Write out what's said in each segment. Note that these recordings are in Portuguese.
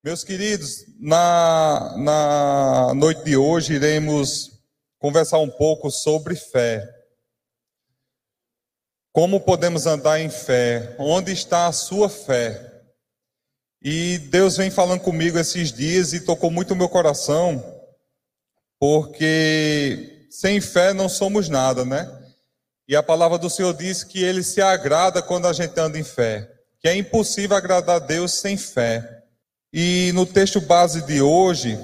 Meus queridos, na, na noite de hoje iremos conversar um pouco sobre fé. Como podemos andar em fé? Onde está a sua fé? E Deus vem falando comigo esses dias e tocou muito o meu coração, porque sem fé não somos nada, né? E a palavra do Senhor diz que ele se agrada quando a gente anda em fé, que é impossível agradar a Deus sem fé. E no texto base de hoje,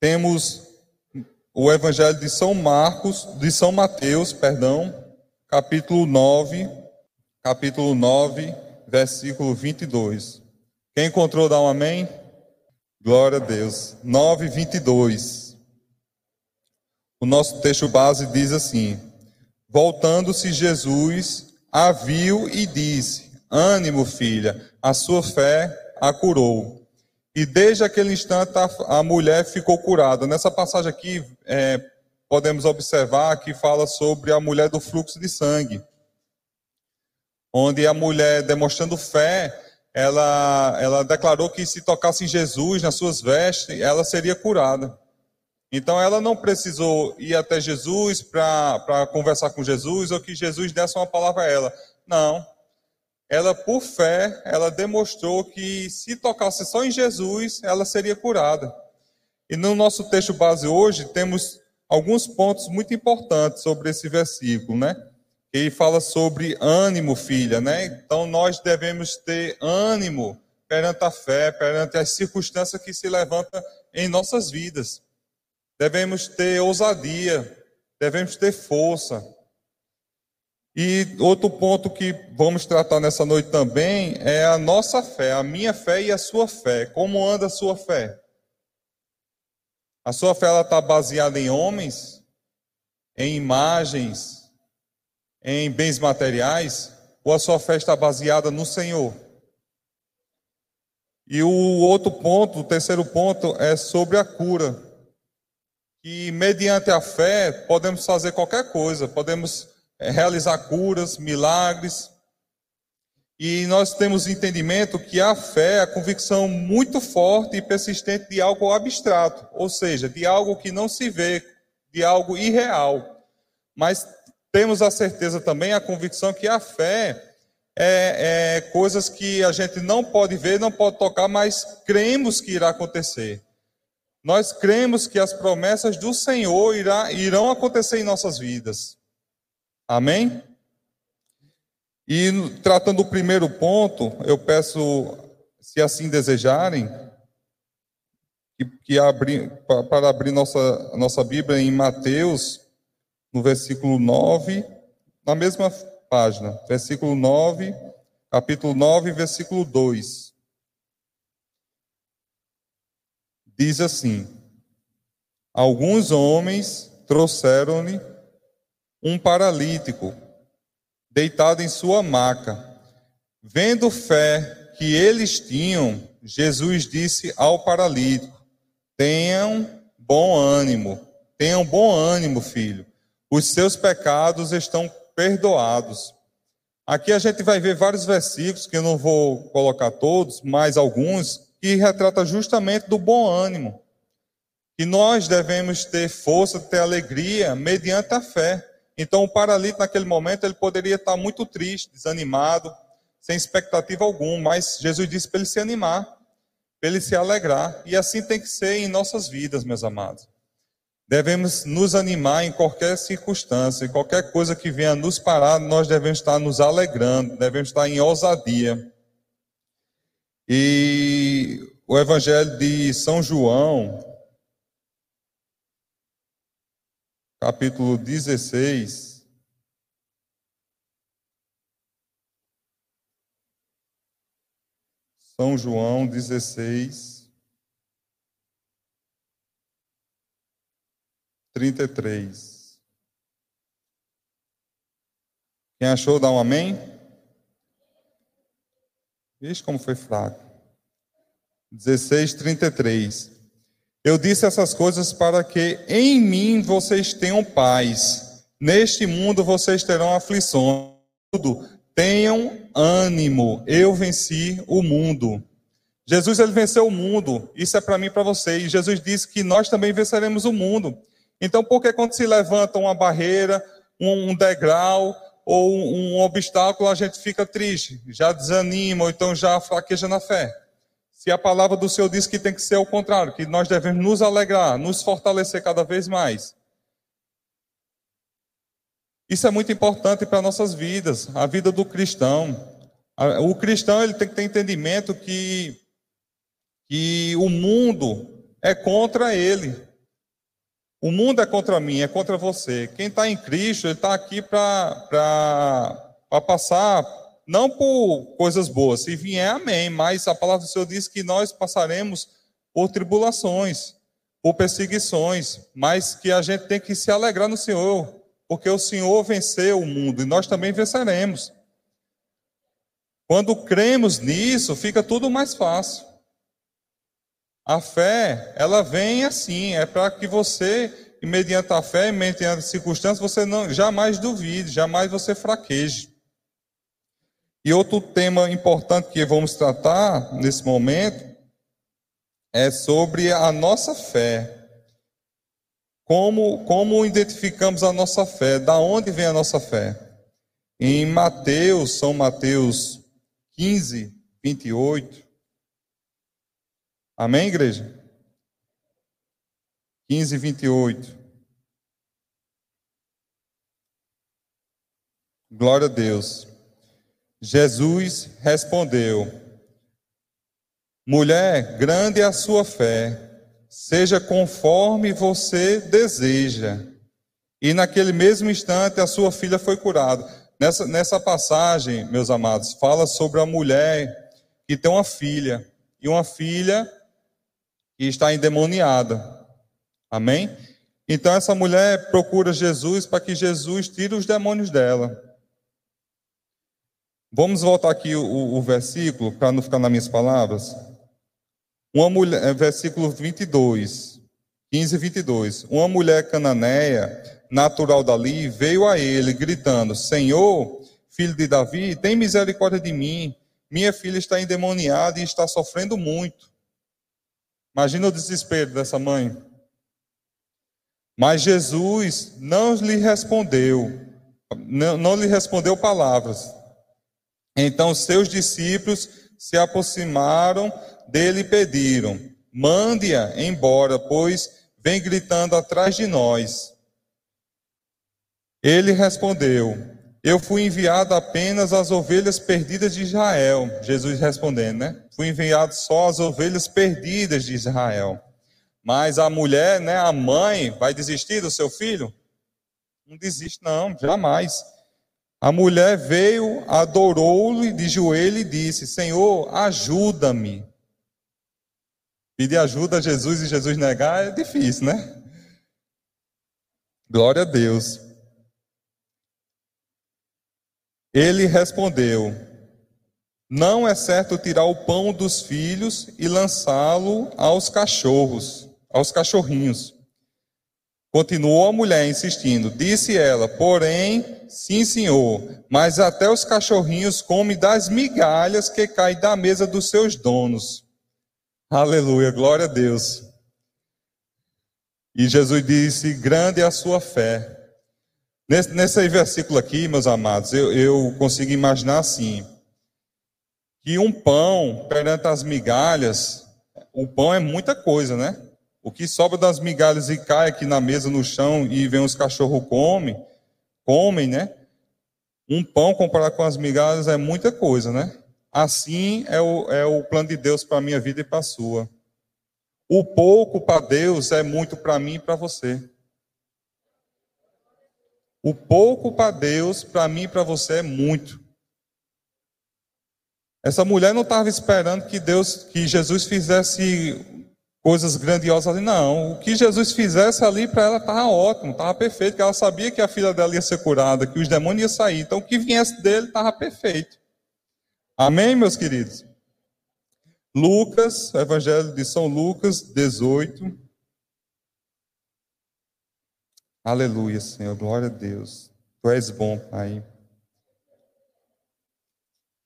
temos o Evangelho de São Marcos, de São Mateus, perdão, capítulo 9, capítulo 9, versículo 22. Quem encontrou, dá um amém? Glória a Deus. 9, 22. O nosso texto base diz assim: Voltando-se Jesus, a viu e disse: Ânimo, filha, a sua fé a curou. E desde aquele instante a, mulher ficou curada. Nessa passagem aqui, é, podemos observar que fala sobre a mulher do fluxo de sangue. Onde a mulher, demonstrando fé, ela, ela declarou que se tocasse em Jesus, nas suas vestes, ela seria curada. Então ela não precisou ir até Jesus para conversar com Jesus ou que Jesus desse uma palavra a ela. Não ela por fé, ela demonstrou que se tocasse só em Jesus, ela seria curada. E no nosso texto base hoje temos alguns pontos muito importantes sobre esse versículo, né? Ele fala sobre ânimo, filha, né? Então nós devemos ter ânimo perante a fé, perante as circunstâncias que se levantam em nossas vidas. Devemos ter ousadia, devemos ter força, e outro ponto que vamos tratar nessa noite também é a nossa fé, a minha fé e a sua fé. Como anda a sua fé? A sua fé está baseada em homens, em imagens, em bens materiais, ou a sua fé está baseada no Senhor? E o outro ponto, o terceiro ponto, é sobre a cura. Que mediante a fé podemos fazer qualquer coisa, podemos realizar curas, milagres. E nós temos entendimento que a fé é a convicção muito forte e persistente de algo abstrato, ou seja, de algo que não se vê, de algo irreal. Mas temos a certeza também, a convicção que a fé é, é coisas que a gente não pode ver, não pode tocar, mas cremos que irá acontecer. Nós cremos que as promessas do Senhor irá, irão acontecer em nossas vidas. Amém? E tratando do primeiro ponto, eu peço, se assim desejarem, que, que abri, para abrir nossa, nossa Bíblia em Mateus, no versículo 9, na mesma página, versículo 9, capítulo 9, versículo 2. Diz assim: Alguns homens trouxeram-lhe um paralítico deitado em sua maca. Vendo fé que eles tinham, Jesus disse ao paralítico: Tenham bom ânimo, tenham bom ânimo, filho. Os seus pecados estão perdoados. Aqui a gente vai ver vários versículos que eu não vou colocar todos, mas alguns que retrata justamente do bom ânimo. Que nós devemos ter força, ter alegria mediante a fé. Então, o paralítico, naquele momento, ele poderia estar muito triste, desanimado, sem expectativa alguma, mas Jesus disse para ele se animar, para ele se alegrar, e assim tem que ser em nossas vidas, meus amados. Devemos nos animar em qualquer circunstância, em qualquer coisa que venha nos parar, nós devemos estar nos alegrando, devemos estar em ousadia. E o Evangelho de São João, capítulo 16. São João 16, 33. Quem achou, dá um amém? Vixe, como foi fraco. 16, 33. Eu disse essas coisas para que em mim vocês tenham paz. Neste mundo vocês terão aflições. Tenham ânimo. Eu venci o mundo. Jesus ele venceu o mundo, isso é para mim e para você. E Jesus disse que nós também venceremos o mundo. Então, por que quando se levanta uma barreira, um degrau ou um obstáculo, a gente fica triste, já desanima, ou então já fraqueja na fé? Se a palavra do Senhor diz que tem que ser o contrário, que nós devemos nos alegrar, nos fortalecer cada vez mais. Isso é muito importante para nossas vidas, a vida do cristão. O cristão ele tem que ter entendimento que, que o mundo é contra ele. O mundo é contra mim, é contra você. Quem está em Cristo, ele está aqui para passar, não por coisas boas. Se vier, amém. Mas a palavra do Senhor diz que nós passaremos por tribulações, por perseguições, mas que a gente tem que se alegrar no Senhor, porque o Senhor venceu o mundo e nós também venceremos. Quando cremos nisso, fica tudo mais fácil. A fé, ela vem assim, é para que você, mediante a fé, mediante as circunstâncias, você não jamais duvide, jamais você fraqueje. E outro tema importante que vamos tratar nesse momento é sobre a nossa fé. Como, como identificamos a nossa fé? Da onde vem a nossa fé? Em Mateus, São Mateus 15, 28. Amém, igreja? 15, 28. Glória a Deus. Jesus respondeu: Mulher, grande é a sua fé, seja conforme você deseja. E naquele mesmo instante a sua filha foi curada. Nessa, nessa passagem, meus amados, fala sobre a mulher que tem uma filha, e uma filha que está endemoniada. Amém? Então essa mulher procura Jesus para que Jesus tire os demônios dela. Vamos voltar aqui o, o versículo, para não ficar nas minhas palavras. Uma mulher, é, versículo 22, 15 e 22. Uma mulher cananeia natural dali, veio a ele, gritando: Senhor, filho de Davi, tem misericórdia de mim. Minha filha está endemoniada e está sofrendo muito. Imagina o desespero dessa mãe. Mas Jesus não lhe respondeu, não, não lhe respondeu palavras. Então seus discípulos se aproximaram dele e pediram: Mande-a embora, pois vem gritando atrás de nós. Ele respondeu: Eu fui enviado apenas às ovelhas perdidas de Israel. Jesus respondendo, né? Fui enviado só às ovelhas perdidas de Israel. Mas a mulher, né, a mãe, vai desistir do seu filho? Não desiste, não, jamais. A mulher veio, adorou-lhe de joelho e disse: Senhor, ajuda-me. Pedir ajuda a Jesus e Jesus negar é difícil, né? Glória a Deus. Ele respondeu: Não é certo tirar o pão dos filhos e lançá-lo aos cachorros, aos cachorrinhos. Continuou a mulher insistindo. Disse ela: Porém, sim, senhor, mas até os cachorrinhos comem das migalhas que caem da mesa dos seus donos. Aleluia, glória a Deus. E Jesus disse: Grande é a sua fé. Nesse, nesse versículo aqui, meus amados, eu, eu consigo imaginar assim: que um pão perante as migalhas, o pão é muita coisa, né? O que sobra das migalhas e cai aqui na mesa, no chão, e vem os cachorros comem, comem, né? Um pão comparado com as migalhas é muita coisa, né? Assim é o, é o plano de Deus para a minha vida e para a sua. O pouco para Deus é muito para mim e para você. O pouco para Deus, para mim e para você é muito. Essa mulher não estava esperando que Deus, que Jesus fizesse coisas grandiosas ali, não. O que Jesus fizesse ali para ela estava ótimo, estava perfeito, que ela sabia que a filha dela ia ser curada, que os demônios iam sair. Então o que viesse dele estava perfeito. Amém, meus queridos? Lucas, Evangelho de São Lucas 18. Aleluia, Senhor. Glória a Deus. Tu és bom, Pai.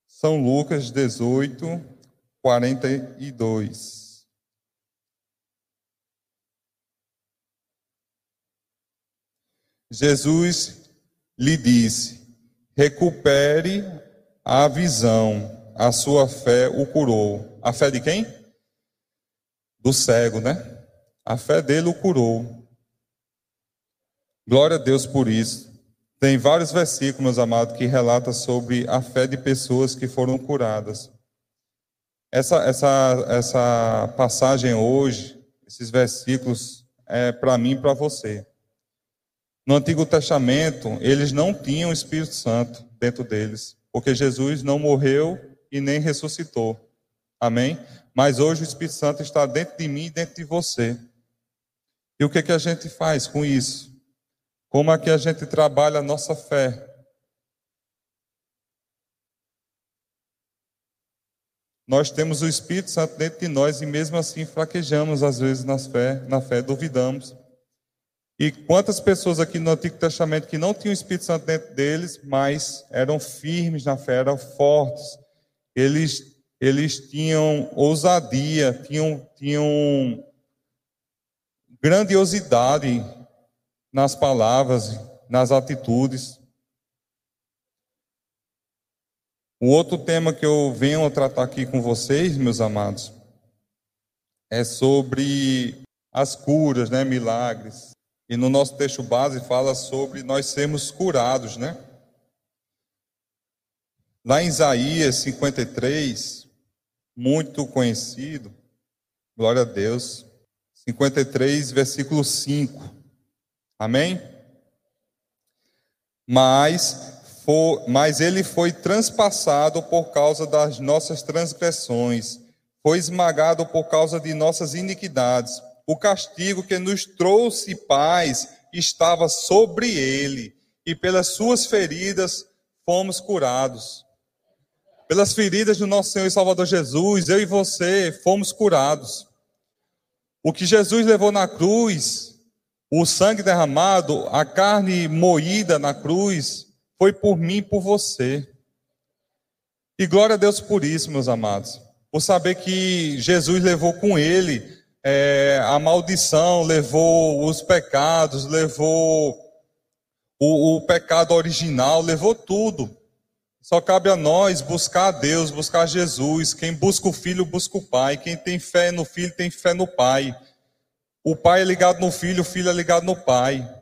São Lucas 18, 42. Jesus lhe disse: recupere a visão, a sua fé o curou. A fé de quem? Do cego, né? A fé dele o curou. Glória a Deus por isso. Tem vários versículos, meus amados, que relatam sobre a fé de pessoas que foram curadas. Essa, essa, essa passagem hoje, esses versículos, é para mim e para você. No Antigo Testamento, eles não tinham o Espírito Santo dentro deles, porque Jesus não morreu e nem ressuscitou. Amém? Mas hoje o Espírito Santo está dentro de mim e dentro de você. E o que, que a gente faz com isso? Como é que a gente trabalha a nossa fé? Nós temos o Espírito Santo dentro de nós e mesmo assim fraquejamos às vezes na fé, na fé duvidamos. E quantas pessoas aqui no Antigo Testamento que não tinham o Espírito Santo dentro deles, mas eram firmes na fé, eram fortes. Eles eles tinham ousadia, tinham tinham grandiosidade nas palavras, nas atitudes. O outro tema que eu venho tratar aqui com vocês, meus amados, é sobre as curas, né, milagres. E no nosso texto base fala sobre nós sermos curados, né? Lá em Isaías 53, muito conhecido, glória a Deus, 53, versículo 5. Amém? Mas for, mas ele foi transpassado por causa das nossas transgressões, foi esmagado por causa de nossas iniquidades. O castigo que nos trouxe paz estava sobre ele, e pelas suas feridas fomos curados. Pelas feridas do nosso Senhor e Salvador Jesus, eu e você fomos curados. O que Jesus levou na cruz, o sangue derramado, a carne moída na cruz, foi por mim e por você. E glória a Deus por isso, meus amados. Por saber que Jesus levou com ele é, a maldição, levou os pecados, levou o, o pecado original, levou tudo. Só cabe a nós buscar a Deus, buscar Jesus. Quem busca o Filho, busca o Pai. Quem tem fé no Filho, tem fé no Pai. O Pai é ligado no Filho, o Filho é ligado no Pai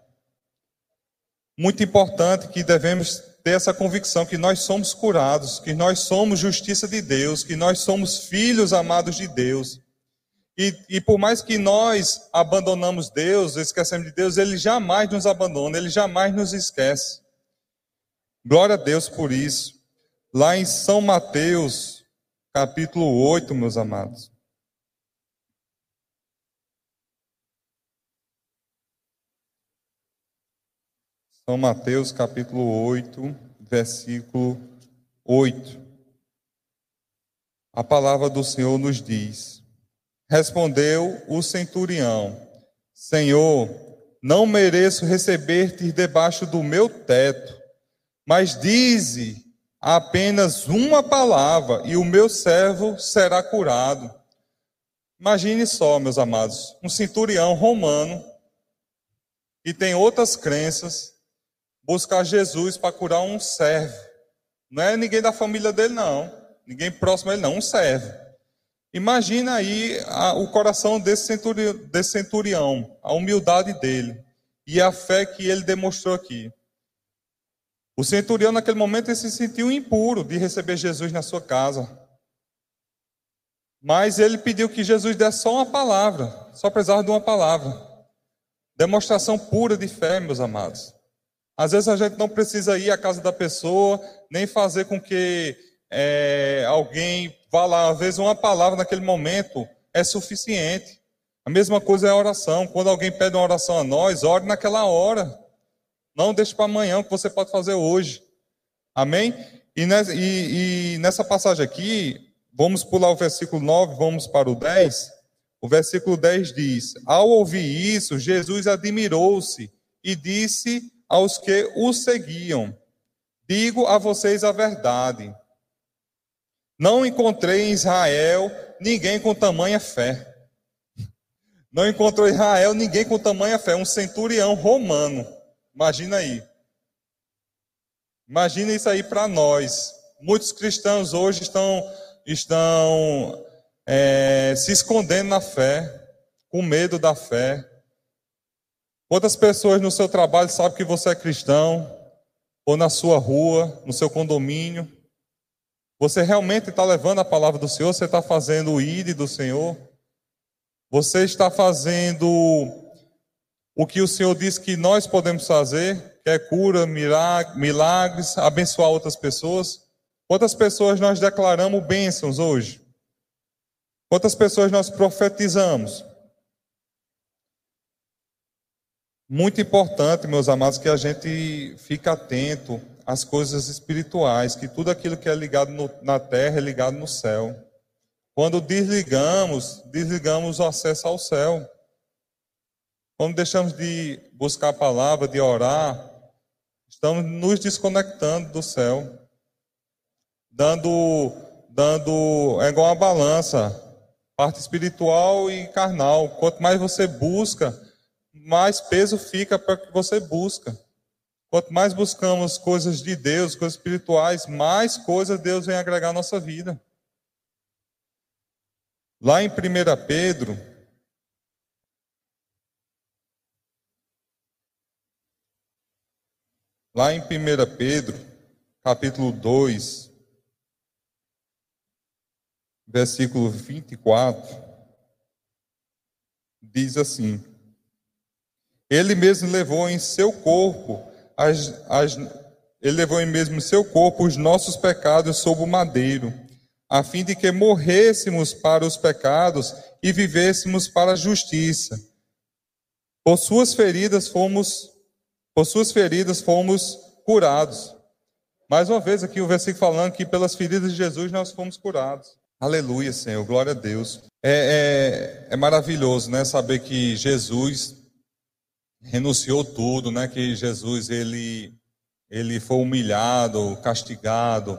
muito importante que devemos ter essa convicção que nós somos curados, que nós somos justiça de Deus, que nós somos filhos amados de Deus. E, e, por mais que nós abandonamos Deus, esquecemos de Deus, Ele jamais nos abandona, Ele jamais nos esquece. Glória a Deus por isso. Lá em São Mateus, capítulo 8, meus amados. São Mateus capítulo 8, versículo 8. A palavra do Senhor nos diz: Respondeu o centurião: Senhor, não mereço receber-te debaixo do meu teto, mas dize apenas uma palavra e o meu servo será curado. Imagine só, meus amados, um centurião romano que tem outras crenças, buscar Jesus para curar um servo. Não é ninguém da família dele, não. Ninguém próximo a ele, não. Um servo. Imagina aí a, o coração desse centurião, desse centurião, a humildade dele e a fé que ele demonstrou aqui. O centurião, naquele momento, se sentiu impuro de receber Jesus na sua casa. Mas ele pediu que Jesus desse só uma palavra, só precisava de uma palavra. Demonstração pura de fé, meus amados. Às vezes a gente não precisa ir à casa da pessoa, nem fazer com que é, alguém lá. Às vezes uma palavra naquele momento é suficiente. A mesma coisa é a oração. Quando alguém pede uma oração a nós, ore naquela hora. Não deixe para amanhã o que você pode fazer hoje. Amém? E e, e nessa passagem aqui, vamos pular o versículo 9, vamos para o 10. O versículo 10 diz: Ao ouvir isso, Jesus admirou-se e disse aos que o seguiam: Digo a vocês a verdade. Não encontrei em Israel ninguém com tamanha fé. Não encontrou em Israel ninguém com tamanha fé, um centurião romano. Imagina aí. Imagina isso aí para nós. Muitos cristãos hoje estão, estão é, se escondendo na fé, com medo da fé. Quantas pessoas no seu trabalho sabem que você é cristão, ou na sua rua, no seu condomínio? Você realmente está levando a palavra do Senhor? Você está fazendo o ID do Senhor? Você está fazendo o que o Senhor diz que nós podemos fazer, que é cura, milagres, abençoar outras pessoas? Quantas pessoas nós declaramos bênçãos hoje? Quantas pessoas nós profetizamos? Muito importante, meus amados, que a gente fique atento às coisas espirituais, que tudo aquilo que é ligado no, na terra é ligado no céu. Quando desligamos, desligamos o acesso ao céu. Quando deixamos de buscar a palavra, de orar, estamos nos desconectando do céu. Dando, dando, é igual uma balança, parte espiritual e carnal. Quanto mais você busca, mais peso fica para que você busca. Quanto mais buscamos coisas de Deus, coisas espirituais, mais coisas Deus vem agregar à nossa vida. Lá em 1 Pedro, lá em 1 Pedro, capítulo 2, versículo 24, diz assim: ele mesmo levou em seu corpo as, as, ele levou em mesmo seu corpo os nossos pecados sob o madeiro, a fim de que morrêssemos para os pecados e vivêssemos para a justiça. Por suas feridas fomos por suas feridas fomos curados. Mais uma vez aqui o versículo falando que pelas feridas de Jesus nós fomos curados. Aleluia, Senhor, glória a Deus. É, é, é maravilhoso, né, saber que Jesus renunciou tudo, né? Que Jesus ele ele foi humilhado, castigado,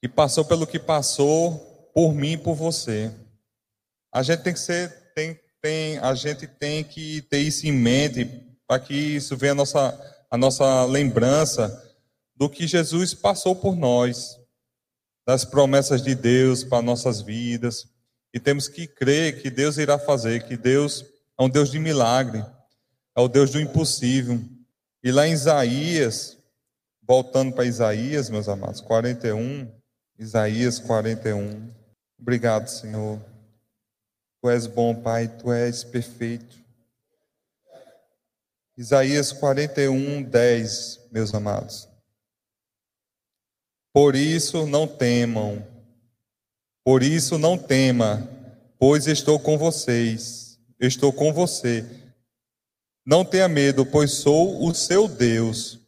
e passou pelo que passou por mim e por você. A gente tem que ser tem tem a gente tem que ter isso em mente para que isso venha a nossa a nossa lembrança do que Jesus passou por nós, das promessas de Deus para nossas vidas, e temos que crer que Deus irá fazer, que Deus é um Deus de milagre é o Deus do impossível. E lá em Isaías, voltando para Isaías, meus amados, 41, Isaías 41. Obrigado, Senhor. Tu és bom, Pai, tu és perfeito. Isaías 41, 10, meus amados. Por isso não temam, por isso não tema, pois estou com vocês, estou com você não tenha medo, pois sou o seu Deus.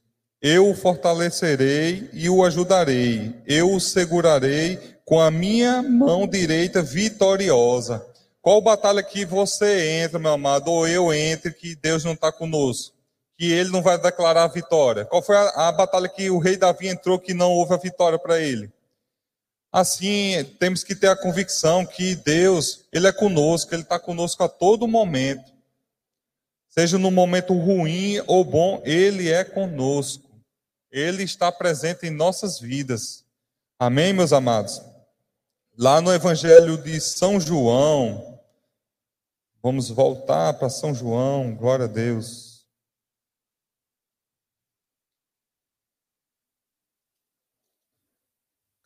Eu o fortalecerei e o ajudarei. Eu o segurarei com a minha mão direita vitoriosa. Qual batalha que você entra, meu amado, ou eu entre, que Deus não está conosco? Que ele não vai declarar a vitória? Qual foi a, a batalha que o rei Davi entrou que não houve a vitória para ele? Assim, temos que ter a convicção que Deus, Ele é conosco, Ele está conosco a todo momento. Seja no momento ruim ou bom, Ele é conosco. Ele está presente em nossas vidas. Amém, meus amados? Lá no Evangelho de São João, vamos voltar para São João, glória a Deus.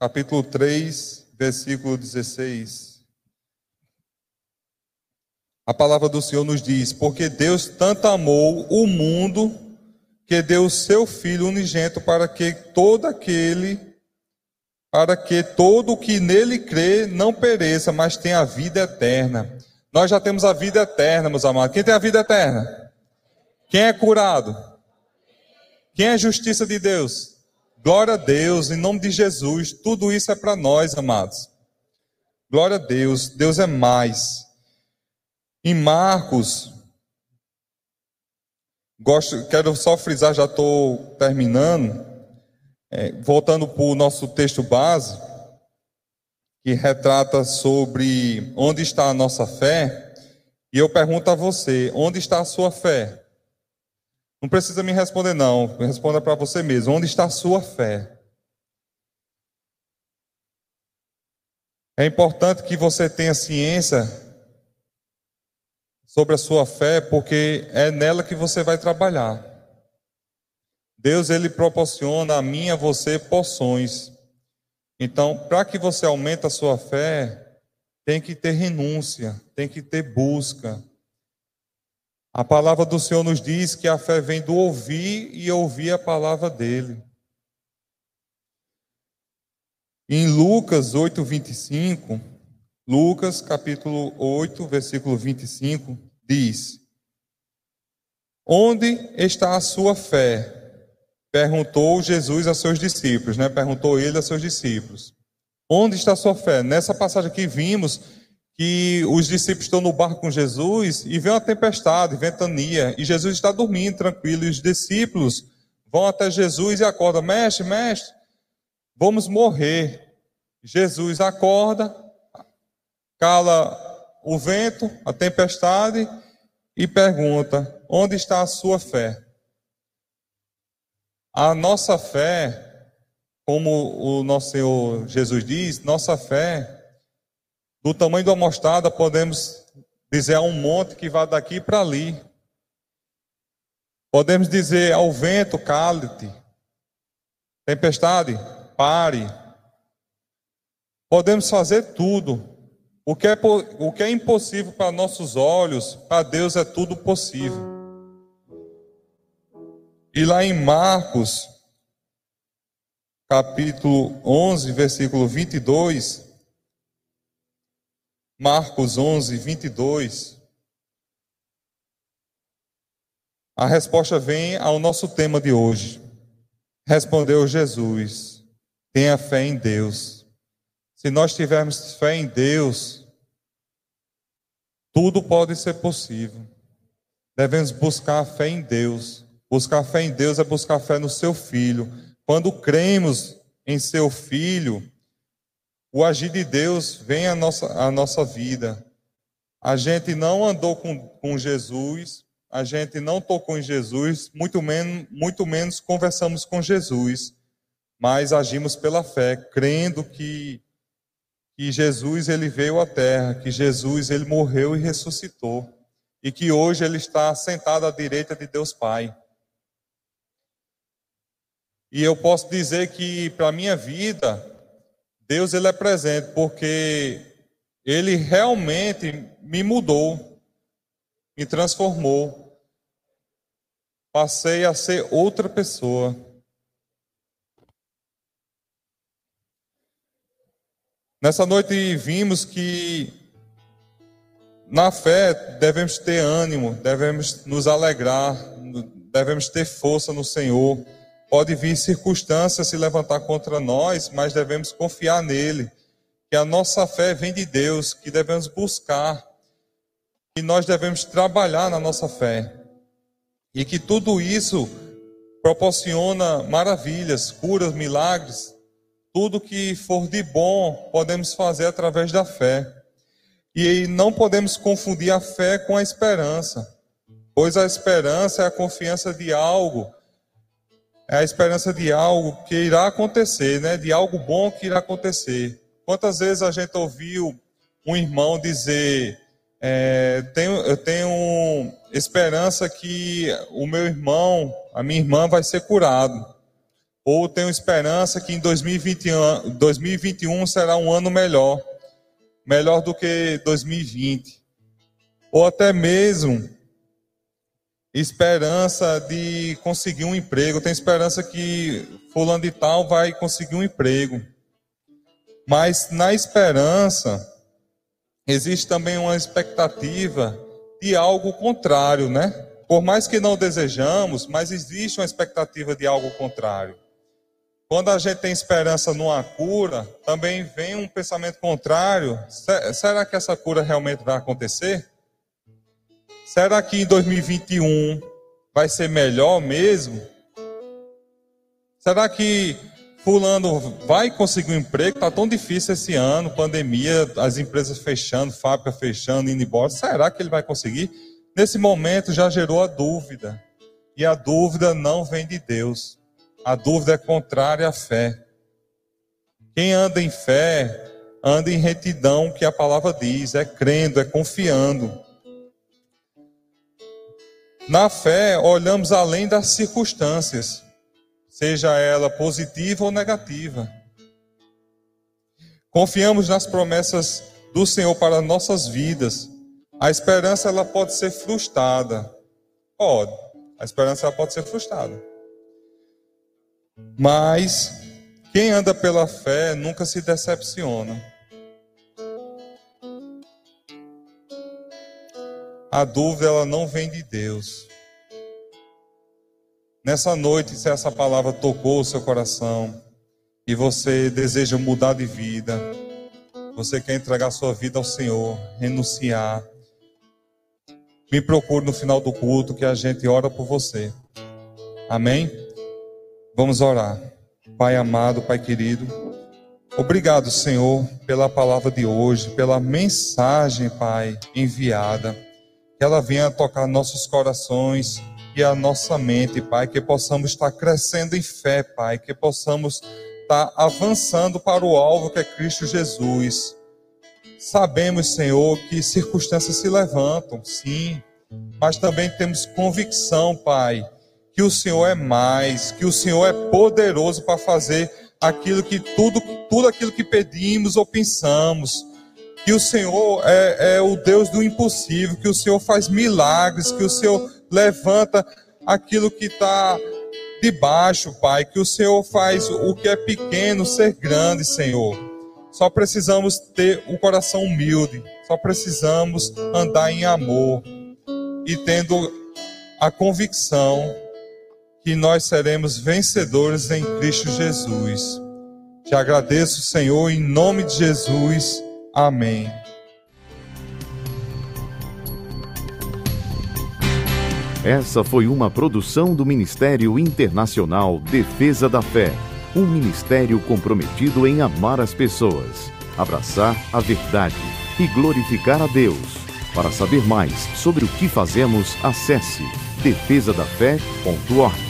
Capítulo 3, versículo 16. A palavra do Senhor nos diz: Porque Deus tanto amou o mundo que deu o seu Filho unigênito para que todo aquele, para que todo o que nele crê não pereça, mas tenha a vida eterna. Nós já temos a vida eterna, meus amados. Quem tem a vida eterna? Quem é curado? Quem é justiça de Deus? Glória a Deus, em nome de Jesus. Tudo isso é para nós, amados. Glória a Deus. Deus é mais. Em Marcos, gosto, quero só frisar, já estou terminando, é, voltando para o nosso texto base, que retrata sobre onde está a nossa fé. E eu pergunto a você: onde está a sua fé? Não precisa me responder, não. Responda para você mesmo: onde está a sua fé? É importante que você tenha ciência sobre a sua fé, porque é nela que você vai trabalhar. Deus ele proporciona a mim e a você poções. Então, para que você aumente a sua fé, tem que ter renúncia, tem que ter busca. A palavra do Senhor nos diz que a fé vem do ouvir e ouvir a palavra dele. Em Lucas 8, 25, Lucas capítulo 8, versículo 25, diz: Onde está a sua fé? Perguntou Jesus a seus discípulos, né? Perguntou ele a seus discípulos. Onde está a sua fé? Nessa passagem aqui vimos que os discípulos estão no barco com Jesus e vem uma tempestade, ventania, e Jesus está dormindo tranquilo, e os discípulos vão até Jesus e acordam: Mestre, mestre, vamos morrer. Jesus acorda, cala o vento, a tempestade e pergunta: onde está a sua fé? A nossa fé, como o nosso Senhor Jesus diz, nossa fé, do tamanho da mostarda, podemos dizer a um monte que vai daqui para ali. Podemos dizer ao vento, cale-te. Tempestade, pare. Podemos fazer tudo. O que, é, o que é impossível para nossos olhos, para Deus é tudo possível. E lá em Marcos, capítulo 11, versículo 22, Marcos 11, 22, a resposta vem ao nosso tema de hoje. Respondeu Jesus: tenha fé em Deus se nós tivermos fé em Deus, tudo pode ser possível. Devemos buscar fé em Deus. Buscar fé em Deus é buscar fé no seu filho. Quando cremos em seu filho, o agir de Deus vem à nossa, à nossa vida. A gente não andou com, com Jesus, a gente não tocou em Jesus, muito menos, muito menos conversamos com Jesus, mas agimos pela fé, crendo que que Jesus ele veio à terra, que Jesus ele morreu e ressuscitou e que hoje ele está sentado à direita de Deus Pai. E eu posso dizer que para minha vida Deus ele é presente porque ele realmente me mudou, me transformou. Passei a ser outra pessoa. Nessa noite vimos que na fé devemos ter ânimo, devemos nos alegrar, devemos ter força no Senhor. Pode vir circunstâncias se levantar contra nós, mas devemos confiar nele, que a nossa fé vem de Deus, que devemos buscar, que nós devemos trabalhar na nossa fé. E que tudo isso proporciona maravilhas, curas, milagres tudo que for de bom podemos fazer através da fé. E não podemos confundir a fé com a esperança, pois a esperança é a confiança de algo, é a esperança de algo que irá acontecer, né? de algo bom que irá acontecer. Quantas vezes a gente ouviu um irmão dizer: é, tenho, Eu tenho esperança que o meu irmão, a minha irmã, vai ser curado ou tenho esperança que em 2021, 2021 será um ano melhor, melhor do que 2020, ou até mesmo esperança de conseguir um emprego, tenho esperança que fulano de tal vai conseguir um emprego. Mas na esperança existe também uma expectativa de algo contrário, né? Por mais que não desejamos, mas existe uma expectativa de algo contrário. Quando a gente tem esperança numa cura, também vem um pensamento contrário. Será que essa cura realmente vai acontecer? Será que em 2021 vai ser melhor mesmo? Será que fulano vai conseguir um emprego, está tão difícil esse ano, pandemia, as empresas fechando, fábrica fechando, indo embora. Será que ele vai conseguir? Nesse momento já gerou a dúvida. E a dúvida não vem de Deus. A dúvida é contrária à fé. Quem anda em fé, anda em retidão, que a palavra diz, é crendo, é confiando. Na fé, olhamos além das circunstâncias, seja ela positiva ou negativa. Confiamos nas promessas do Senhor para nossas vidas. A esperança ela pode ser frustrada. Pode. A esperança ela pode ser frustrada. Mas quem anda pela fé nunca se decepciona. A dúvida ela não vem de Deus. Nessa noite, se essa palavra tocou o seu coração e você deseja mudar de vida, você quer entregar sua vida ao Senhor, renunciar, me procure no final do culto que a gente ora por você. Amém? Vamos orar. Pai amado, Pai querido, obrigado, Senhor, pela palavra de hoje, pela mensagem, Pai, enviada. Que ela venha tocar nossos corações e a nossa mente, Pai, que possamos estar crescendo em fé, Pai, que possamos estar avançando para o alvo que é Cristo Jesus. Sabemos, Senhor, que circunstâncias se levantam, sim, mas também temos convicção, Pai, que o Senhor é mais, que o Senhor é poderoso para fazer aquilo que tudo, tudo aquilo que pedimos ou pensamos. Que o Senhor é, é o Deus do impossível, que o Senhor faz milagres, que o Senhor levanta aquilo que está debaixo, Pai, que o Senhor faz o que é pequeno ser grande, Senhor. Só precisamos ter o um coração humilde, só precisamos andar em amor e tendo a convicção que nós seremos vencedores em Cristo Jesus. Te agradeço, Senhor, em nome de Jesus. Amém. Essa foi uma produção do Ministério Internacional Defesa da Fé um ministério comprometido em amar as pessoas, abraçar a verdade e glorificar a Deus. Para saber mais sobre o que fazemos, acesse defesadafé.org.